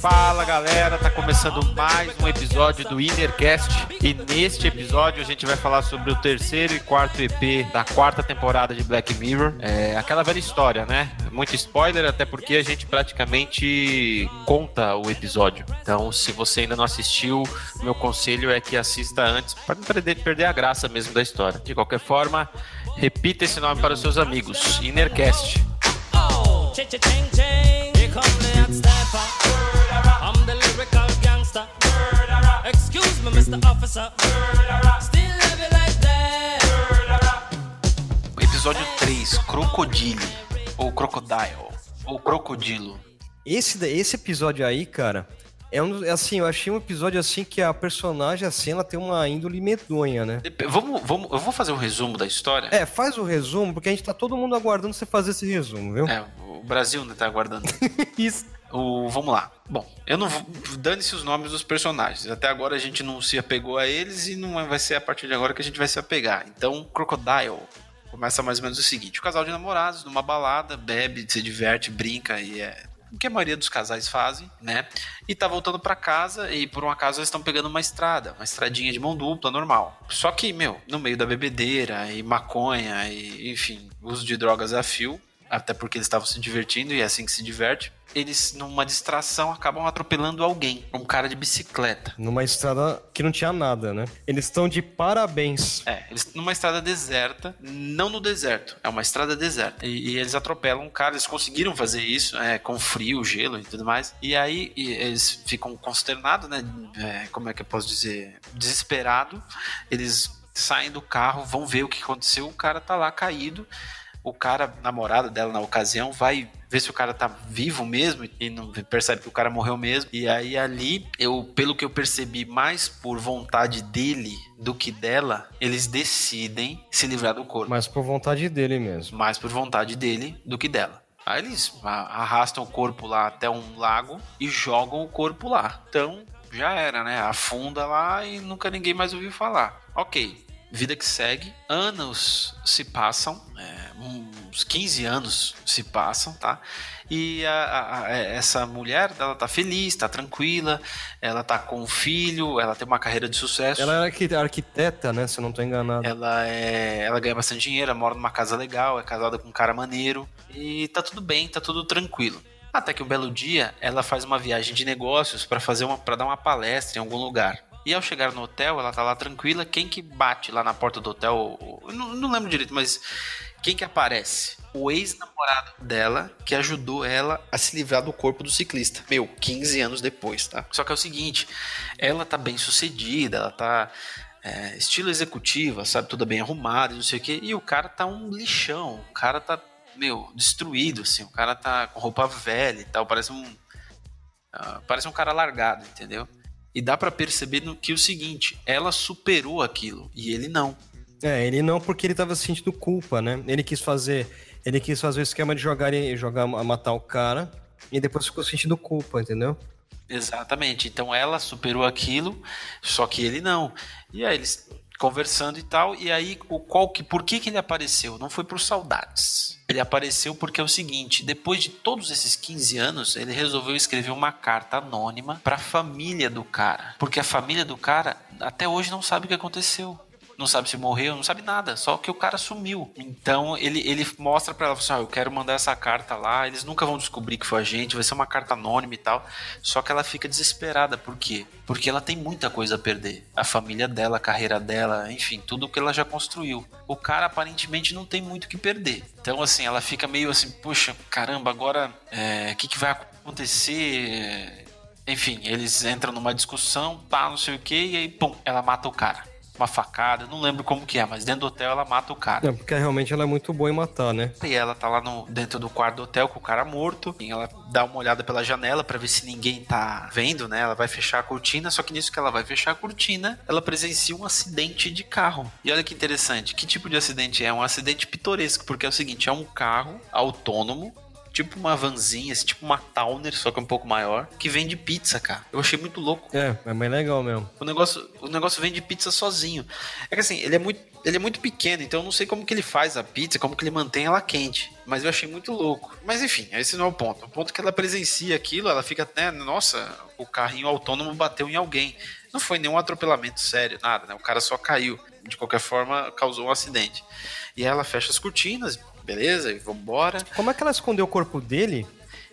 Fala galera, começando mais um episódio do Innercast e neste episódio a gente vai falar sobre o terceiro e quarto EP da quarta temporada de Black Mirror. É aquela velha história, né? Muito spoiler, até porque a gente praticamente conta o episódio. Então, se você ainda não assistiu, meu conselho é que assista antes para não perder, perder a graça mesmo da história. De qualquer forma, repita esse nome para os seus amigos: Innercast. Oh, Episódio 3, Crocodile. Ou Crocodile. Ou Crocodilo. Esse, esse episódio aí, cara, é um, assim, eu achei um episódio assim que a personagem, a cena tem uma índole medonha, né? Vamos, vamos, eu vou fazer um resumo da história. É, faz o resumo, porque a gente tá todo mundo aguardando você fazer esse resumo, viu? É, o Brasil ainda tá aguardando. Isso. O, vamos lá. Bom, eu não dane-se os nomes dos personagens. Até agora a gente não se apegou a eles e não vai ser a partir de agora que a gente vai se apegar. Então, Crocodile começa mais ou menos o seguinte: o casal de namorados numa balada bebe, se diverte, brinca e é o que a maioria dos casais fazem, né? E tá voltando para casa e por um acaso eles estão pegando uma estrada, uma estradinha de mão dupla normal. Só que, meu, no meio da bebedeira e maconha e, enfim, uso de drogas a fio, até porque eles estavam se divertindo e é assim que se diverte eles, numa distração, acabam atropelando alguém, um cara de bicicleta. Numa estrada que não tinha nada, né? Eles estão de parabéns. É, eles numa estrada deserta, não no deserto, é uma estrada deserta. E, e eles atropelam um cara, eles conseguiram fazer isso, é, com frio, gelo e tudo mais. E aí e eles ficam consternados, né? É, como é que eu posso dizer? Desesperado. Eles saem do carro, vão ver o que aconteceu, o cara tá lá caído o cara, namorado dela na ocasião, vai ver se o cara tá vivo mesmo e não percebe que o cara morreu mesmo. E aí ali, eu, pelo que eu percebi, mais por vontade dele do que dela, eles decidem se livrar do corpo. Mais por vontade dele mesmo. Mais por vontade dele do que dela. Aí eles arrastam o corpo lá até um lago e jogam o corpo lá. Então, já era, né? Afunda lá e nunca ninguém mais ouviu falar. Ok, vida que segue, anos se passam, é, uns 15 anos se passam, tá? E a, a, a, é, essa mulher, ela tá feliz, tá tranquila, ela tá com um filho, ela tem uma carreira de sucesso. Ela é arquiteta, né? Se eu não tô enganado. Ela é, ela ganha bastante dinheiro, mora numa casa legal, é casada com um cara maneiro e tá tudo bem, tá tudo tranquilo. Até que um belo dia, ela faz uma viagem de negócios para fazer uma para dar uma palestra em algum lugar. E ao chegar no hotel, ela tá lá tranquila. Quem que bate lá na porta do hotel? Não, não lembro direito, mas quem que aparece? O ex-namorado dela que ajudou ela a se livrar do corpo do ciclista. Meu, 15 anos depois, tá? Só que é o seguinte, ela tá bem sucedida, ela tá é, estilo executiva, sabe? Toda bem arrumada, não sei o quê. E o cara tá um lixão. O cara tá, meu, destruído, assim. O cara tá com roupa velha e tal. Parece um. Uh, parece um cara largado, entendeu? E dá para perceber que o seguinte, ela superou aquilo e ele não. É, ele não porque ele tava sentindo culpa, né? Ele quis fazer, ele quis fazer o esquema de jogar jogar matar o cara e depois ficou sentindo culpa, entendeu? Exatamente. Então ela superou aquilo, só que ele não. E aí eles conversando e tal, e aí o qual que por que que ele apareceu? Não foi por saudades. Ele apareceu porque é o seguinte, depois de todos esses 15 anos, ele resolveu escrever uma carta anônima para a família do cara, porque a família do cara até hoje não sabe o que aconteceu não sabe se morreu, não sabe nada, só que o cara sumiu. Então ele, ele mostra para ela, ah, eu quero mandar essa carta lá, eles nunca vão descobrir que foi a gente, vai ser uma carta anônima e tal. Só que ela fica desesperada, por quê? Porque ela tem muita coisa a perder. A família dela, a carreira dela, enfim, tudo que ela já construiu. O cara aparentemente não tem muito o que perder. Então, assim, ela fica meio assim, puxa, caramba, agora o é, que, que vai acontecer? Enfim, eles entram numa discussão, pá, não sei o que, e aí, pum, ela mata o cara uma facada, não lembro como que é, mas dentro do hotel ela mata o cara. É, porque realmente ela é muito boa em matar, né? E ela tá lá no, dentro do quarto do hotel com o cara morto. E ela dá uma olhada pela janela para ver se ninguém tá vendo, né? Ela vai fechar a cortina, só que nisso que ela vai fechar a cortina, ela presencia um acidente de carro. E olha que interessante, que tipo de acidente é? Um acidente pitoresco, porque é o seguinte, é um carro autônomo tipo uma vanzinha, assim, tipo uma Towner, só que um pouco maior, que vende pizza, cara. Eu achei muito louco. É, é bem legal mesmo. O negócio, o negócio vende pizza sozinho. É que assim, ele é muito, ele é muito pequeno, então eu não sei como que ele faz a pizza, como que ele mantém ela quente. Mas eu achei muito louco. Mas enfim, esse não é o ponto. O ponto é que ela presencia aquilo, ela fica até, nossa, o carrinho autônomo bateu em alguém. Não foi nenhum atropelamento sério, nada, né? O cara só caiu. De qualquer forma, causou um acidente. E ela fecha as cortinas, beleza, e vambora. Como é que ela escondeu o corpo dele?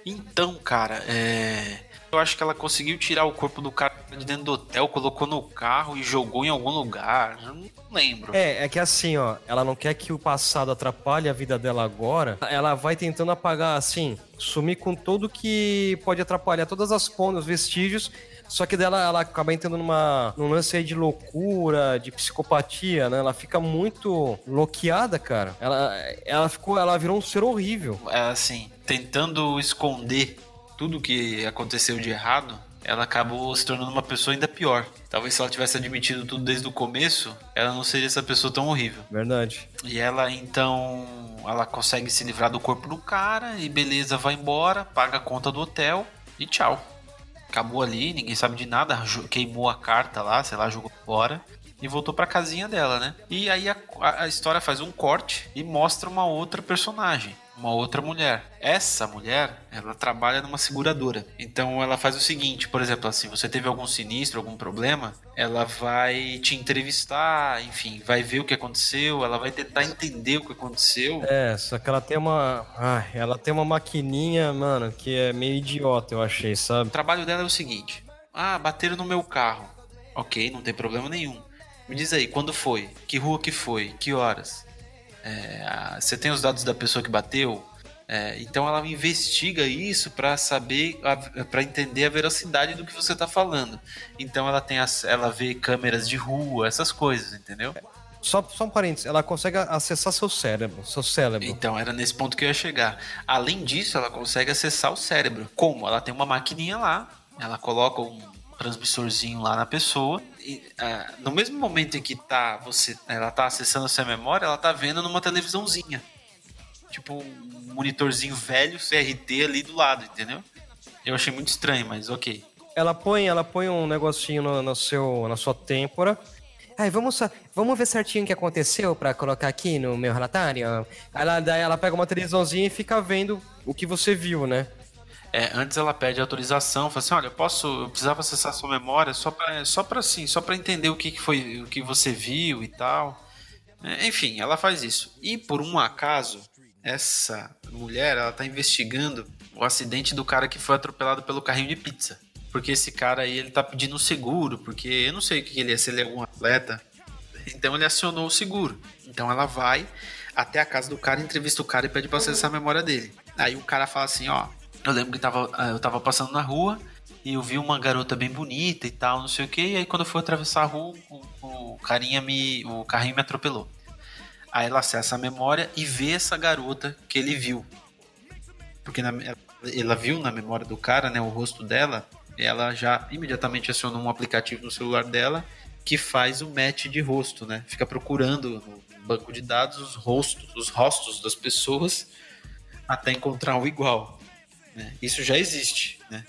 Então, cara, é. Eu acho que ela conseguiu tirar o corpo do cara de dentro do hotel, colocou no carro e jogou em algum lugar. Eu não lembro. É, é que assim, ó, ela não quer que o passado atrapalhe a vida dela agora. Ela vai tentando apagar, assim, sumir com tudo que pode atrapalhar todas as pontas, vestígios só que dela ela acaba entrando numa, num lance aí de loucura, de psicopatia, né? Ela fica muito bloqueada, cara. Ela, ela ficou, ela virou um ser horrível. É assim, tentando esconder tudo que aconteceu de errado, ela acabou se tornando uma pessoa ainda pior. Talvez se ela tivesse admitido tudo desde o começo, ela não seria essa pessoa tão horrível. Verdade. E ela então, ela consegue se livrar do corpo do cara e beleza, vai embora, paga a conta do hotel e tchau acabou ali, ninguém sabe de nada, queimou a carta lá, sei lá, jogou fora e voltou pra casinha dela, né? E aí a, a, história faz um corte e mostra uma outra personagem uma outra mulher. Essa mulher, ela trabalha numa seguradora. Então ela faz o seguinte, por exemplo, assim, você teve algum sinistro, algum problema, ela vai te entrevistar, enfim, vai ver o que aconteceu, ela vai tentar entender o que aconteceu. É, só que ela tem uma, ah, ela tem uma maquininha, mano, que é meio idiota, eu achei, sabe? O trabalho dela é o seguinte: "Ah, bateram no meu carro". OK, não tem problema nenhum. Me diz aí, quando foi? Que rua que foi? Que horas? É, você tem os dados da pessoa que bateu, é, então ela investiga isso para saber, para entender a veracidade do que você está falando. Então ela tem, as, ela vê câmeras de rua, essas coisas, entendeu? Só, só um parênteses, ela consegue acessar seu cérebro, seu cérebro. Então, era nesse ponto que eu ia chegar. Além disso, ela consegue acessar o cérebro. Como? Ela tem uma maquininha lá, ela coloca um transmissorzinho lá na pessoa. E, uh, no mesmo momento em que tá você, ela tá acessando a sua memória, ela tá vendo numa televisãozinha. Tipo um monitorzinho velho, CRT ali do lado, entendeu? Eu achei muito estranho, mas ok. Ela põe, ela põe um negocinho no, no seu, na sua têmpora. Aí, vamos, vamos ver certinho o que aconteceu para colocar aqui no meu relatório. Ela, daí ela pega uma televisãozinha e fica vendo o que você viu, né? É, antes ela pede autorização, fala assim, olha, eu posso, eu precisava acessar sua memória só para, só para assim, só para entender o que, que foi, o que você viu e tal. É, enfim, ela faz isso. E por um acaso, essa mulher, ela tá investigando o acidente do cara que foi atropelado pelo carrinho de pizza. Porque esse cara aí, ele tá pedindo seguro, porque eu não sei o que ele é, se ele é algum atleta. Então ele acionou o seguro. Então ela vai até a casa do cara, entrevista o cara e pede pra acessar a memória dele. Aí o cara fala assim, ó, eu lembro que tava, ah, eu tava passando na rua e eu vi uma garota bem bonita e tal, não sei o que. E aí quando eu fui atravessar a rua, o, o carinha me. o carrinho me atropelou. Aí ela acessa a memória e vê essa garota que ele viu. Porque na, ela viu na memória do cara, né, o rosto dela, ela já imediatamente acionou um aplicativo no celular dela que faz o match de rosto, né? Fica procurando no banco de dados os rostos, os rostos das pessoas até encontrar um igual. Né? Isso já existe, né?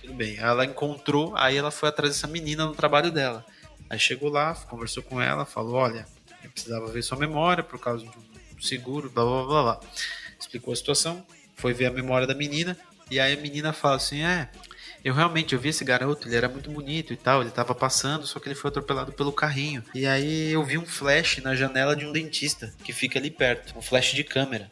Tudo bem. Ela encontrou, aí ela foi atrás dessa menina no trabalho dela. Aí chegou lá, conversou com ela, falou: Olha, eu precisava ver sua memória por causa um seguro, blá blá blá blá. Explicou a situação, foi ver a memória da menina, e aí a menina fala assim: É, eu realmente eu vi esse garoto, ele era muito bonito e tal, ele tava passando, só que ele foi atropelado pelo carrinho. E aí eu vi um flash na janela de um dentista que fica ali perto, um flash de câmera.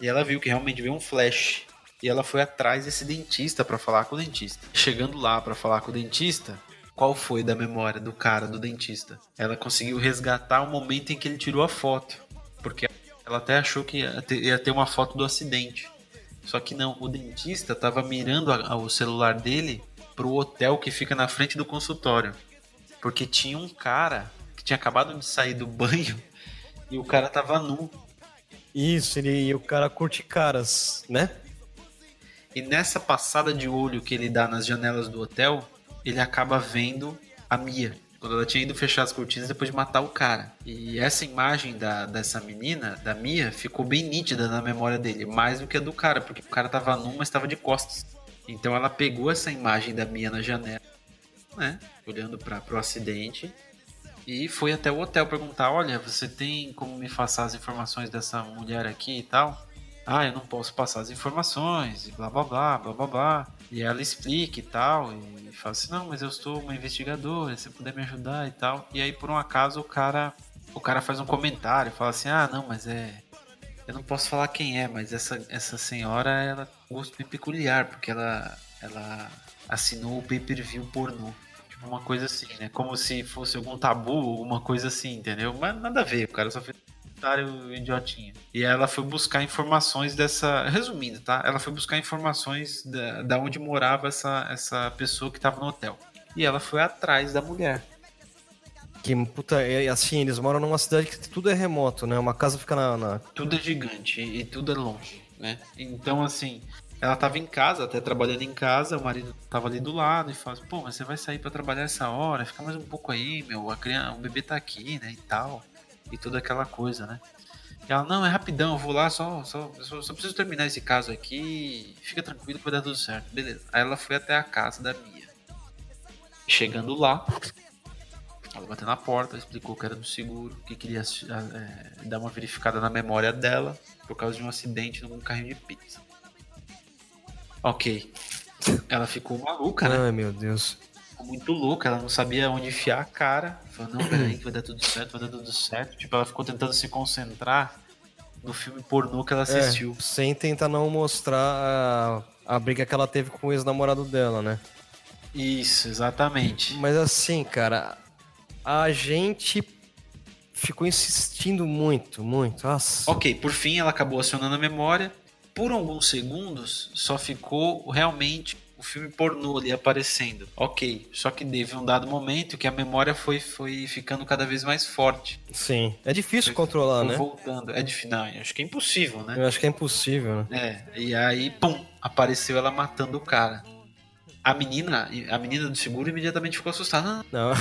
E ela viu que realmente viu um flash e ela foi atrás desse dentista para falar com o dentista. Chegando lá para falar com o dentista, qual foi da memória do cara, do dentista? Ela conseguiu resgatar o momento em que ele tirou a foto, porque ela até achou que ia ter, uma foto do acidente. Só que não, o dentista estava mirando a, a, o celular dele pro hotel que fica na frente do consultório. Porque tinha um cara que tinha acabado de sair do banho e o cara tava nu. Isso, ele, e o cara curte caras, né? E nessa passada de olho que ele dá nas janelas do hotel, ele acaba vendo a Mia. Quando ela tinha ido fechar as cortinas depois de matar o cara. E essa imagem da, dessa menina, da Mia, ficou bem nítida na memória dele. Mais do que a do cara, porque o cara tava nu, mas tava de costas. Então ela pegou essa imagem da Mia na janela, né? Olhando para pro acidente. E foi até o hotel perguntar: Olha, você tem como me passar as informações dessa mulher aqui e tal? Ah, eu não posso passar as informações, e blá blá blá, blá blá blá. E ela explica e tal, e fala assim, não, mas eu sou uma investigadora, se puder me ajudar e tal. E aí, por um acaso, o cara, o cara faz um comentário, fala assim, ah, não, mas é... Eu não posso falar quem é, mas essa, essa senhora, ela tem um gosto bem peculiar, porque ela, ela assinou o pay-per-view pornô. Tipo, uma coisa assim, né? Como se fosse algum tabu, alguma coisa assim, entendeu? Mas nada a ver, o cara só fez idiotinha. E ela foi buscar informações dessa. Resumindo, tá? Ela foi buscar informações da, da onde morava essa, essa pessoa que tava no hotel. E ela foi atrás da mulher. Que puta, é, assim, eles moram numa cidade que tudo é remoto, né? Uma casa fica na. na... Tudo é gigante e tudo é longe, né? Então, assim, ela tava em casa, até trabalhando em casa, o marido tava ali do lado e fala assim, pô, mas você vai sair para trabalhar essa hora, fica mais um pouco aí, meu, a criança, o bebê tá aqui, né, e tal e toda aquela coisa, né? E ela, não, é rapidão, eu vou lá, só, só, só, só, preciso terminar esse caso aqui, fica tranquilo que vai dar tudo certo. Beleza. Aí ela foi até a casa da Mia. Chegando lá, ela bateu na porta, explicou que era do seguro, que queria é, dar uma verificada na memória dela por causa de um acidente num carrinho de pizza. Ok. Ela ficou maluca, né? Ai, meu Deus muito louca, ela não sabia onde enfiar a cara. Falou, não, peraí, que vai dar tudo certo, vai dar tudo certo. Tipo, ela ficou tentando se concentrar no filme pornô que ela é, assistiu. É, sem tentar não mostrar a, a briga que ela teve com o ex-namorado dela, né? Isso, exatamente. Mas assim, cara, a gente ficou insistindo muito, muito. Nossa. Ok, por fim ela acabou acionando a memória. Por alguns segundos, só ficou realmente filme pornô ali aparecendo. Ok, só que teve um dado momento que a memória foi, foi ficando cada vez mais forte. Sim, é difícil foi, controlar, foi né? voltando, é difícil, não, acho que é impossível, né? Eu acho que é impossível, né? É, e aí, pum, apareceu ela matando o cara. A menina, a menina do seguro imediatamente ficou assustada. Não,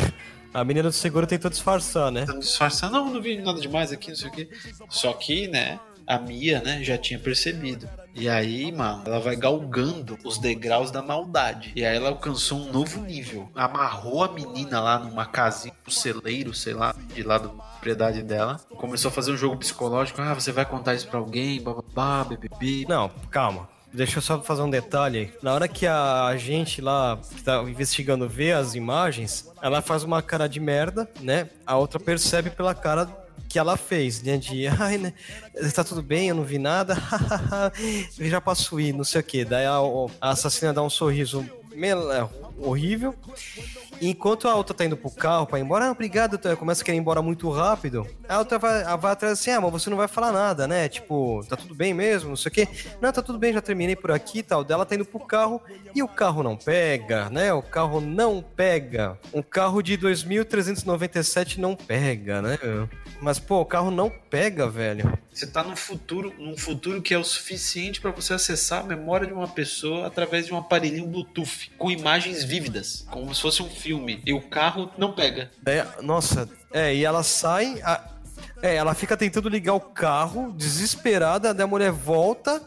a menina do seguro tentou disfarçar, né? Tentou disfarçar, não, não vi nada demais aqui, não sei o quê. Só que, né, a Mia, né, já tinha percebido. E aí, mano, ela vai galgando os degraus da maldade. E aí ela alcançou um novo nível. Amarrou a menina lá numa casinha, um celeiro, sei lá, de lá da propriedade dela. Começou a fazer um jogo psicológico. Ah, você vai contar isso pra alguém, bababá, bbb. Não, calma. Deixa eu só fazer um detalhe. Na hora que a gente lá que tá investigando vê as imagens, ela faz uma cara de merda, né? A outra percebe pela cara que ela fez, né? De, ai, né? Tá tudo bem, eu não vi nada, já passo ir, não sei o que. Daí a, a assassina dá um sorriso horrível Enquanto a outra tá indo pro carro pra ir embora, ah, obrigado, começa a querer ir embora muito rápido. A outra vai, vai atrás assim, ah, mas você não vai falar nada, né? Tipo, tá tudo bem mesmo, não sei o quê. Não, tá tudo bem, já terminei por aqui e tal. Dela tá indo pro carro e o carro não pega, né? O carro não pega. Um carro de 2.397 não pega, né? Mas, pô, o carro não pega, velho. Você tá num futuro, num futuro que é o suficiente para você acessar a memória de uma pessoa através de um aparelhinho Bluetooth com imagens vívidas, como se fosse um filme. E o carro não pega. É, nossa, é, e ela sai. A, é, ela fica tentando ligar o carro, desesperada, daí a mulher volta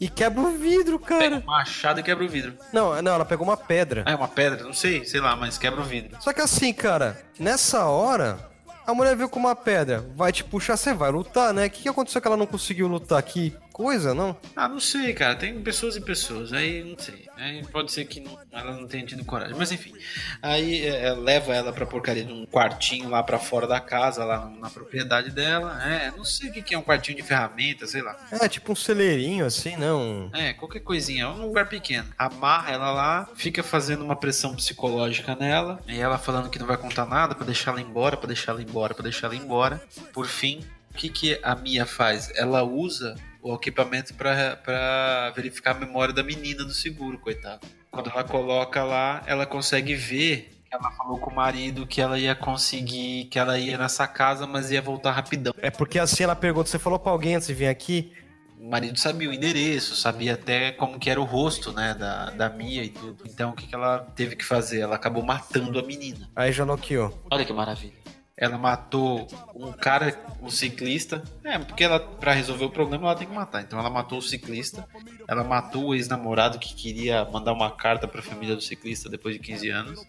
e quebra o vidro, cara. Pega uma machado e quebra o vidro. Não, não, ela pegou uma pedra. Ah, é uma pedra? Não sei, sei lá, mas quebra o vidro. Só que assim, cara, nessa hora, a mulher veio com uma pedra, vai te puxar, você vai lutar, né? O que, que aconteceu que ela não conseguiu lutar? Que coisa, não? Ah, não sei, cara. Tem pessoas e pessoas. Aí não sei. Aí pode ser que não, ela não tenha tido coragem. Mas enfim. Aí é, é leva ela pra porcaria de um quartinho lá pra fora da casa, lá na propriedade dela. É, não sei o que é um quartinho de ferramenta, sei lá. É, tipo um celeirinho assim, não. É, qualquer coisinha. É um lugar pequeno. Amarra ela lá, fica fazendo uma pressão psicológica nela. E ela falando que não vai contar nada pra deixar ela embora, pra deixar ela embora, pra deixar ela embora. Por fim, o que, que a Mia faz? Ela usa o equipamento para verificar a memória da menina do seguro, coitado. Quando ela coloca lá, ela consegue ver Ela falou com o marido que ela ia conseguir, que ela ia nessa casa, mas ia voltar rapidão. É porque assim ela pergunta, você falou pra alguém antes de vir aqui? O marido sabia o endereço, sabia até como que era o rosto, né, da, da Mia e tudo. Então o que, que ela teve que fazer? Ela acabou matando a menina. Aí já noqueou. Olha que maravilha. Ela matou um cara, um ciclista. É, porque ela, pra resolver o problema, ela tem que matar. Então ela matou o ciclista. Ela matou o ex-namorado que queria mandar uma carta pra família do ciclista depois de 15 anos.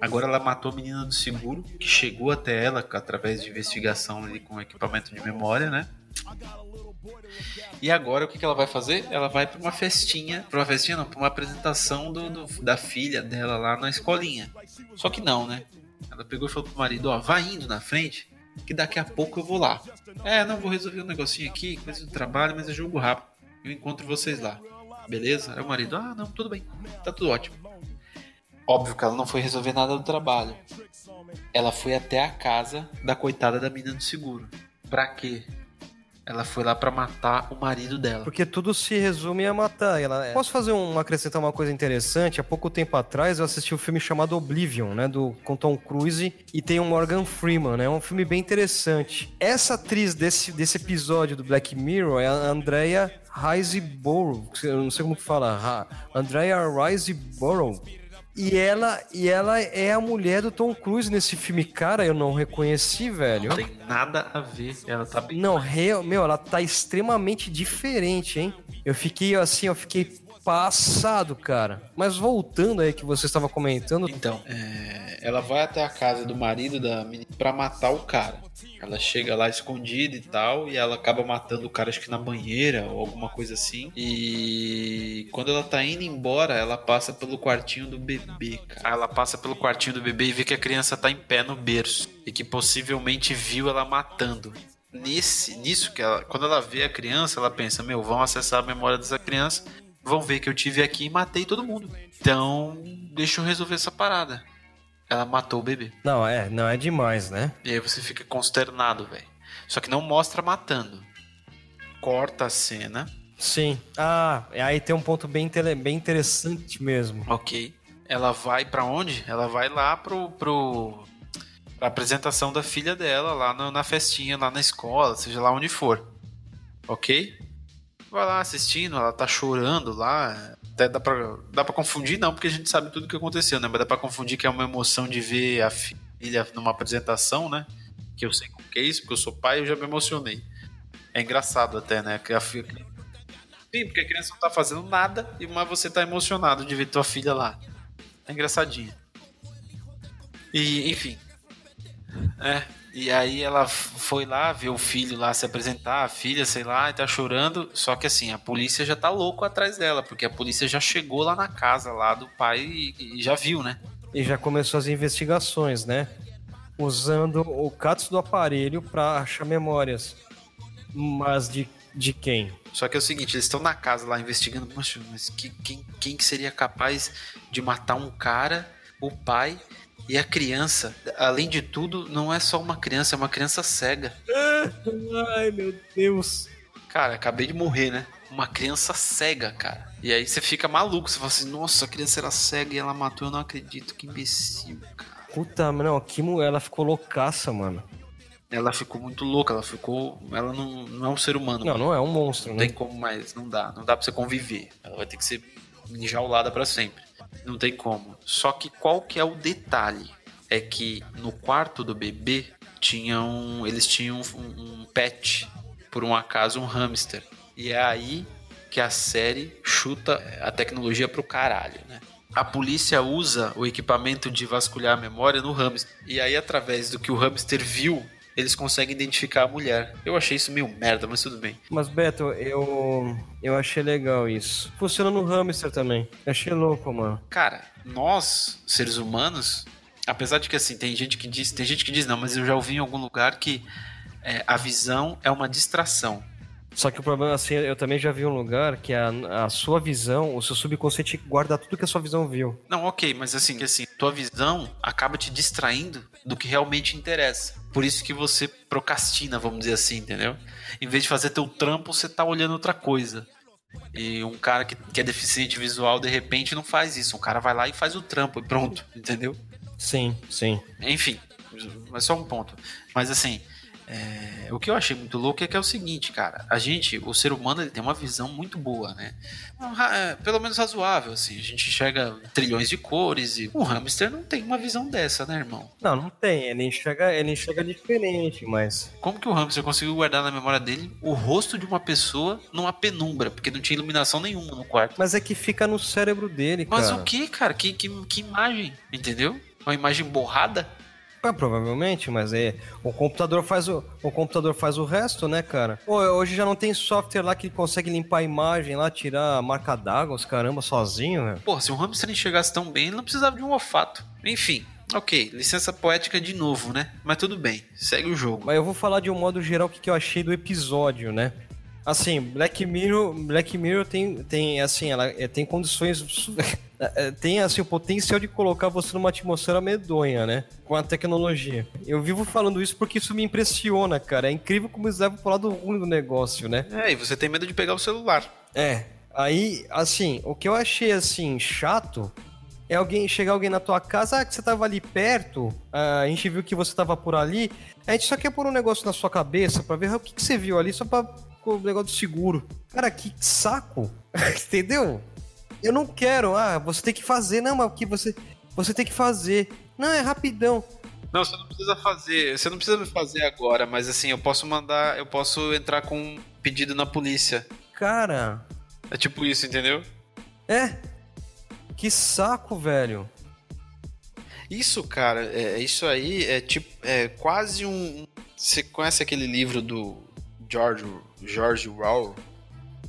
Agora ela matou a menina do seguro, que chegou até ela através de investigação ali com equipamento de memória, né? E agora o que, que ela vai fazer? Ela vai para uma festinha, para uma festinha não, para uma apresentação do, do, da filha dela lá na escolinha. Só que não, né? Ela pegou e falou pro marido, ó, vai indo na frente, que daqui a pouco eu vou lá. É, não vou resolver um negocinho aqui, coisa do trabalho, mas é jogo rápido. Eu encontro vocês lá. Beleza? Aí o marido, ah, não, tudo bem, tá tudo ótimo. Óbvio que ela não foi resolver nada do trabalho. Ela foi até a casa da coitada da menina do seguro. Pra quê? Ela foi lá para matar o marido dela. Porque tudo se resume a matar. Ela... É. Posso fazer um acrescentar uma coisa interessante? Há pouco tempo atrás eu assisti um filme chamado Oblivion, né, do com Tom Cruise e tem o Morgan Freeman, né? É um filme bem interessante. Essa atriz desse, desse episódio do Black Mirror é a Andrea Riseborough, não sei como que fala, Andrea Riseborough. E ela, e ela é a mulher do Tom Cruise nesse filme. Cara, eu não reconheci, velho. Não tem nada a ver. Ela tá bem. Não, real, meu, ela tá extremamente diferente, hein? Eu fiquei assim, eu fiquei passado, cara. Mas voltando aí que você estava comentando. Então, é, ela vai até a casa do marido da menina pra matar o cara. Ela chega lá escondida e tal, e ela acaba matando o cara, acho que na banheira ou alguma coisa assim. E quando ela tá indo embora, ela passa pelo quartinho do bebê, cara. Ela passa pelo quartinho do bebê e vê que a criança tá em pé no berço. E que possivelmente viu ela matando. Nesse, nisso que ela, quando ela vê a criança, ela pensa: Meu, vão acessar a memória dessa criança, vão ver que eu tive aqui e matei todo mundo. Então, deixa eu resolver essa parada. Ela matou o bebê. Não, é, não é demais, né? E aí você fica consternado, velho. Só que não mostra matando. Corta a cena. Sim. Ah, aí tem um ponto bem, bem interessante mesmo. Ok. Ela vai para onde? Ela vai lá pro, pro pra apresentação da filha dela lá na, na festinha, lá na escola, seja lá onde for. Ok? Vai lá assistindo, ela tá chorando lá, até dá pra, dá pra confundir, não, porque a gente sabe tudo o que aconteceu, né? Mas dá pra confundir que é uma emoção de ver a filha numa apresentação, né? Que eu sei como que é isso, porque eu sou pai e eu já me emocionei. É engraçado até, né? Que a filha... Sim, porque a criança não tá fazendo nada, mas você tá emocionado de ver tua filha lá. É engraçadinho. E, enfim. É, e aí ela foi lá ver o filho lá se apresentar, a filha, sei lá, e tá chorando. Só que assim, a polícia já tá louco atrás dela, porque a polícia já chegou lá na casa lá do pai e, e já viu, né? E já começou as investigações, né? Usando o CATS do aparelho para achar memórias. Mas de, de quem? Só que é o seguinte, eles estão na casa lá investigando, mas quem, quem, quem que seria capaz de matar um cara, o pai e a criança, além de tudo, não é só uma criança, é uma criança cega. Ai, meu Deus. Cara, acabei de morrer, né? Uma criança cega, cara. E aí você fica maluco, você fala assim, nossa, a criança era cega e ela matou, eu não acredito, que imbecil, cara. Puta, não, que mulher, ela ficou loucaça, mano. Ela ficou muito louca, ela ficou. Ela não, não é um ser humano. Não, não é um monstro, não né? Não tem como mais, não dá. Não dá pra você conviver. Ela vai ter que ser enjaulada para sempre. Não tem como. Só que qual que é o detalhe? É que no quarto do bebê tinham, eles tinham um, um pet, por um acaso um hamster. E é aí que a série chuta a tecnologia pro caralho, né? A polícia usa o equipamento de vasculhar a memória no hamster. E aí, através do que o hamster viu, eles conseguem identificar a mulher. Eu achei isso meio merda, mas tudo bem. Mas, Beto, eu, eu achei legal isso. Funciona no hamster também. achei louco, mano. Cara, nós, seres humanos, apesar de que assim, tem gente que diz, tem gente que diz não, mas eu já ouvi em algum lugar que é, a visão é uma distração. Só que o problema, assim, eu também já vi um lugar que a, a sua visão, o seu subconsciente guarda tudo que a sua visão viu. Não, ok, mas assim, assim, tua visão acaba te distraindo do que realmente interessa. Por isso que você procrastina, vamos dizer assim, entendeu? Em vez de fazer teu trampo, você tá olhando outra coisa. E um cara que, que é deficiente visual, de repente, não faz isso. Um cara vai lá e faz o trampo e pronto, entendeu? Sim, sim. Enfim, mas só um ponto. Mas assim, é, o que eu achei muito louco é que é o seguinte, cara. A gente, o ser humano, ele tem uma visão muito boa, né? É, pelo menos razoável, assim. A gente enxerga trilhões de cores e o hamster não tem uma visão dessa, né, irmão? Não, não tem. Ele enxerga, ele enxerga diferente, mas. Como que o hamster conseguiu guardar na memória dele o rosto de uma pessoa numa penumbra? Porque não tinha iluminação nenhuma no quarto. Mas é que fica no cérebro dele, cara. Mas o que, cara? Que, que, que imagem? Entendeu? Uma imagem borrada? Ah, provavelmente, mas é. O computador faz o, o computador faz o resto, né, cara? Pô, hoje já não tem software lá que consegue limpar a imagem lá, tirar a marca d'água, os caramba, sozinho, velho. Pô, se o hamster enxergasse tão bem, ele não precisava de um olfato. Enfim, Ok, licença poética de novo, né? Mas tudo bem, segue o jogo. Mas eu vou falar de um modo geral o que, que eu achei do episódio, né? Assim, Black Mirror, Black Mirror tem, tem assim, ela é, tem condições é, tem assim o potencial de colocar você numa atmosfera medonha, né? Com a tecnologia. Eu vivo falando isso porque isso me impressiona, cara. É incrível como eles levam pro lado ruim do negócio, né? É, e você tem medo de pegar o celular. É. Aí, assim, o que eu achei assim chato é alguém chegar alguém na tua casa, ah, que você tava ali perto, a gente viu que você tava por ali, a gente só quer pôr um negócio na sua cabeça para ver o que, que você viu ali, só pra o negócio do seguro. Cara, que saco. Entendeu? Eu não quero. Ah, você tem que fazer. Não, mas o que você. Você tem que fazer. Não, é rapidão. Não, você não precisa fazer. Você não precisa me fazer agora, mas assim, eu posso mandar. Eu posso entrar com um pedido na polícia. Cara. É tipo isso, entendeu? É. Que saco, velho. Isso, cara, é, isso aí é tipo. É quase um. Você conhece aquele livro do George, George Orwell,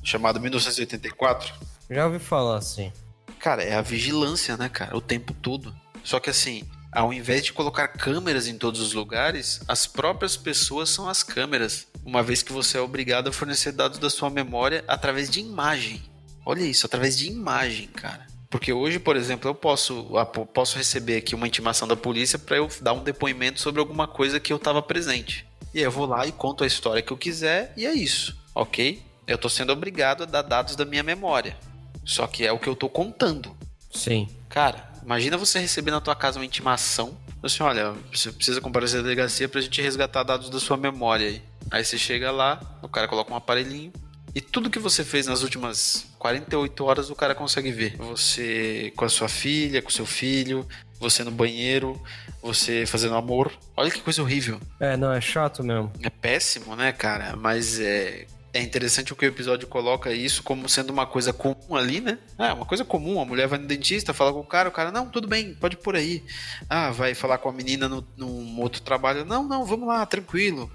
chamado 1984? Já ouvi falar assim. Cara, é a vigilância, né, cara? O tempo todo. Só que assim, ao invés de colocar câmeras em todos os lugares, as próprias pessoas são as câmeras, uma vez que você é obrigado a fornecer dados da sua memória através de imagem. Olha isso, através de imagem, cara. Porque hoje, por exemplo, eu posso, posso receber aqui uma intimação da polícia para eu dar um depoimento sobre alguma coisa que eu estava presente. E aí eu vou lá e conto a história que eu quiser e é isso, ok? Eu estou sendo obrigado a dar dados da minha memória. Só que é o que eu estou contando. Sim. Cara, imagina você receber na tua casa uma intimação. Assim, olha, você precisa comparecer à delegacia pra gente resgatar dados da sua memória aí. Aí você chega lá, o cara coloca um aparelhinho, e tudo que você fez nas últimas 48 horas o cara consegue ver. Você com a sua filha, com seu filho, você no banheiro, você fazendo amor. Olha que coisa horrível. É, não, é chato mesmo. É péssimo, né, cara? Mas é. É interessante o que o episódio coloca isso como sendo uma coisa comum ali, né? Ah, uma coisa comum. A mulher vai no dentista, fala com o cara, o cara, não, tudo bem, pode por aí. Ah, vai falar com a menina no, num outro trabalho. Não, não, vamos lá, tranquilo.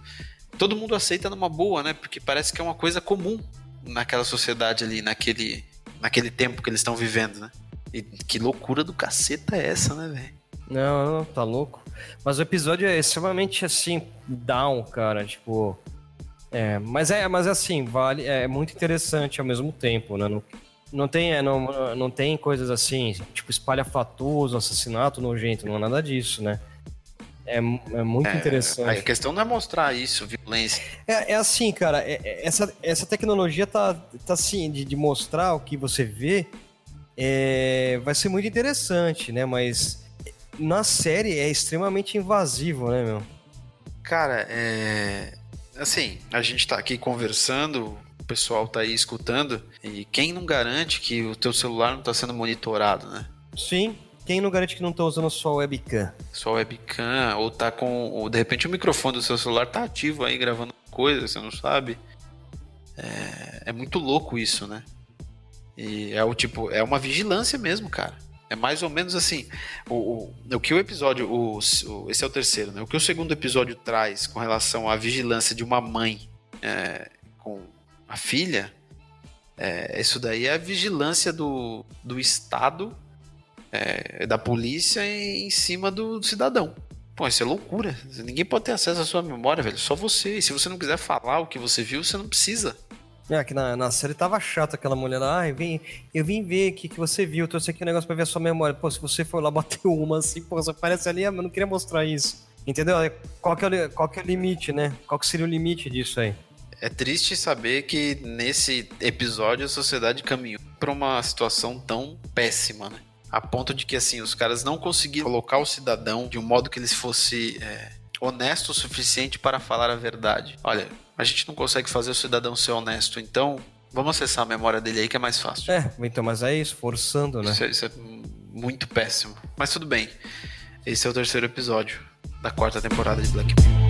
Todo mundo aceita numa boa, né? Porque parece que é uma coisa comum naquela sociedade ali, naquele, naquele tempo que eles estão vivendo, né? E que loucura do caceta é essa, né, velho? Não, não, tá louco. Mas o episódio é extremamente assim, down, cara. Tipo. É, mas é, mas assim, vale, é muito interessante ao mesmo tempo, né? Não, não tem, é, não, não tem coisas assim, tipo espalhafatoso, assassinato nojento, não é nada disso, né? É, é muito é, interessante. A questão não é mostrar isso, violência. É, é assim, cara, é, é, essa, essa tecnologia tá, tá assim, de, de mostrar o que você vê, é, vai ser muito interessante, né? Mas na série é extremamente invasivo, né, meu? Cara, é. Assim, a gente tá aqui conversando, o pessoal tá aí escutando, e quem não garante que o teu celular não tá sendo monitorado, né? Sim, quem não garante que não tá usando sua webcam? Sua webcam, ou tá com. Ou de repente o microfone do seu celular tá ativo aí gravando coisa, você não sabe. É, é muito louco isso, né? E é o tipo, é uma vigilância mesmo, cara. É mais ou menos assim. O, o, o que o episódio. O, o, esse é o terceiro, né? O que o segundo episódio traz com relação à vigilância de uma mãe é, com a filha. É, isso daí é a vigilância do, do Estado, é, da polícia em cima do, do cidadão. Pô, isso é loucura. Ninguém pode ter acesso à sua memória, velho. Só você. E se você não quiser falar o que você viu, você não precisa. É, que na, na série tava chato aquela mulher lá. Ah, eu vim, eu vim ver o que, que você viu, trouxe aqui um negócio pra ver a sua memória. Pô, se você for lá bater uma assim, pô, você aparece ali, ah, mas não queria mostrar isso. Entendeu? É, qual que, é qual que é o limite, né? Qual que seria o limite disso aí? É triste saber que nesse episódio a sociedade caminhou pra uma situação tão péssima, né? A ponto de que, assim, os caras não conseguiram colocar o cidadão de um modo que ele fosse é, honesto o suficiente para falar a verdade. Olha, a gente não consegue fazer o cidadão ser honesto, então vamos acessar a memória dele aí que é mais fácil. É, então, mas é isso, forçando, né? Isso é, isso é muito péssimo. Mas tudo bem. Esse é o terceiro episódio da quarta temporada de Black Mirror.